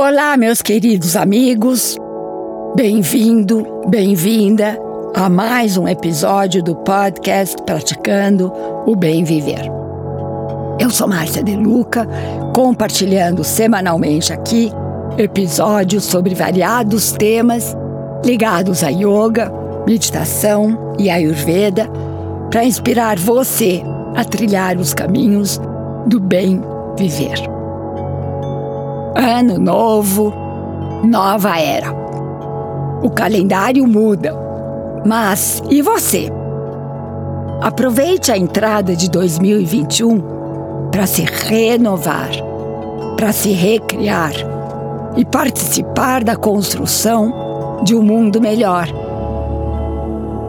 Olá, meus queridos amigos. Bem-vindo, bem-vinda a mais um episódio do podcast Praticando o Bem Viver. Eu sou Márcia De Luca, compartilhando semanalmente aqui episódios sobre variados temas ligados a yoga, meditação e ayurveda para inspirar você a trilhar os caminhos do bem viver. Ano novo, nova era. O calendário muda, mas e você? Aproveite a entrada de 2021 para se renovar, para se recriar e participar da construção de um mundo melhor.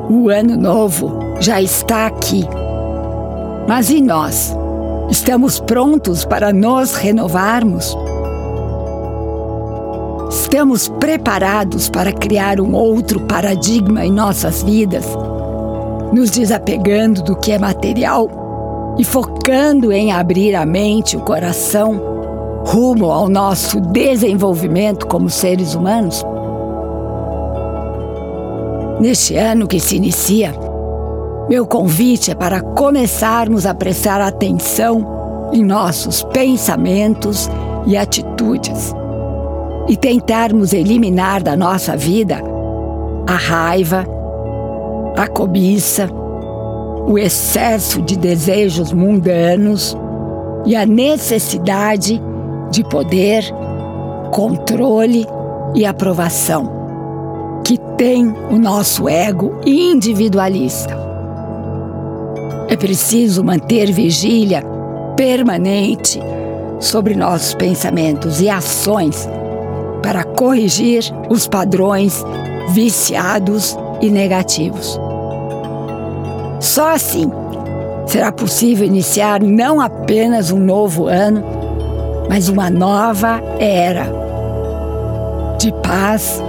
O ano novo já está aqui. Mas e nós? Estamos prontos para nos renovarmos? Estamos preparados para criar um outro paradigma em nossas vidas, nos desapegando do que é material e focando em abrir a mente e o coração rumo ao nosso desenvolvimento como seres humanos? Neste ano que se inicia, meu convite é para começarmos a prestar atenção em nossos pensamentos e atitudes e tentarmos eliminar da nossa vida a raiva, a cobiça, o excesso de desejos mundanos e a necessidade de poder, controle e aprovação que tem o nosso ego individualista. É preciso manter vigília permanente sobre nossos pensamentos e ações para corrigir os padrões viciados e negativos. Só assim será possível iniciar não apenas um novo ano, mas uma nova era de paz,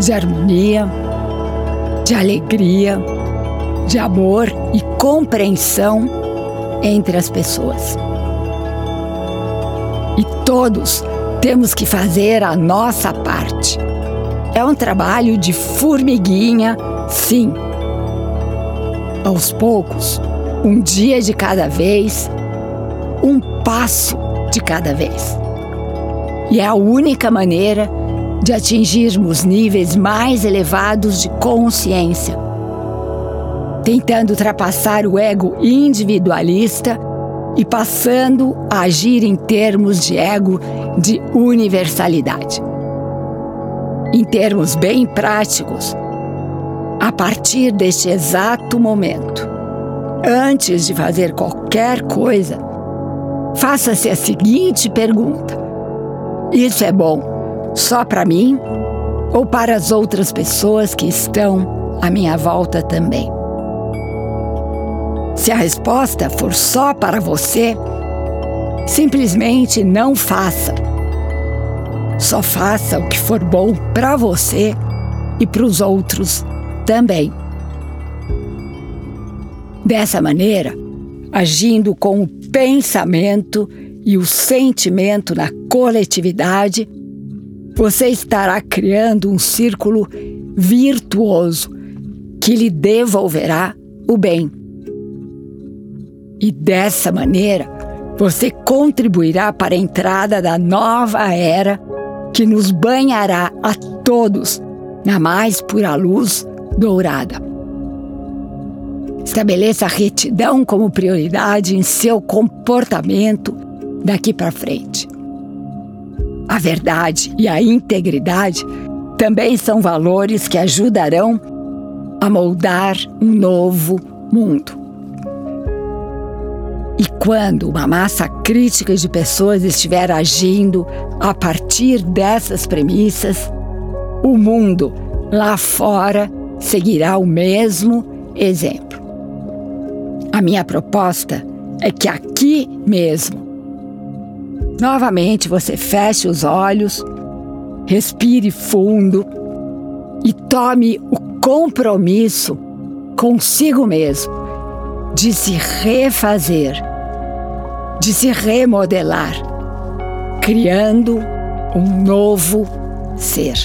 de harmonia, de alegria de amor e compreensão entre as pessoas. E todos temos que fazer a nossa parte. É um trabalho de formiguinha, sim. Aos poucos, um dia de cada vez, um passo de cada vez. E é a única maneira de atingirmos níveis mais elevados de consciência tentando ultrapassar o ego individualista e passando a agir em termos de ego de universalidade. Em termos bem práticos, a partir deste exato momento, antes de fazer qualquer coisa, faça-se a seguinte pergunta: Isso é bom só para mim ou para as outras pessoas que estão à minha volta também? Se a resposta for só para você, simplesmente não faça. Só faça o que for bom para você e para os outros também. Dessa maneira, agindo com o pensamento e o sentimento na coletividade, você estará criando um círculo virtuoso que lhe devolverá o bem. E dessa maneira, você contribuirá para a entrada da nova era que nos banhará a todos na mais pura luz dourada. Estabeleça a retidão como prioridade em seu comportamento daqui para frente. A verdade e a integridade também são valores que ajudarão a moldar um novo mundo. E quando uma massa crítica de pessoas estiver agindo a partir dessas premissas, o mundo lá fora seguirá o mesmo exemplo. A minha proposta é que aqui mesmo, novamente você feche os olhos, respire fundo e tome o compromisso consigo mesmo de se refazer, de se remodelar, criando um novo ser.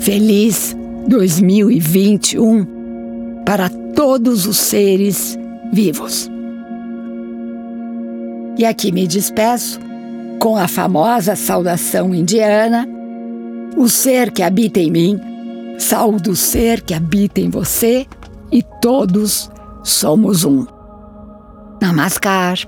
Feliz 2021 para todos os seres vivos. E aqui me despeço com a famosa saudação indiana: O ser que habita em mim, saúde o ser que habita em você e todos somos um. kvalitná maskáž,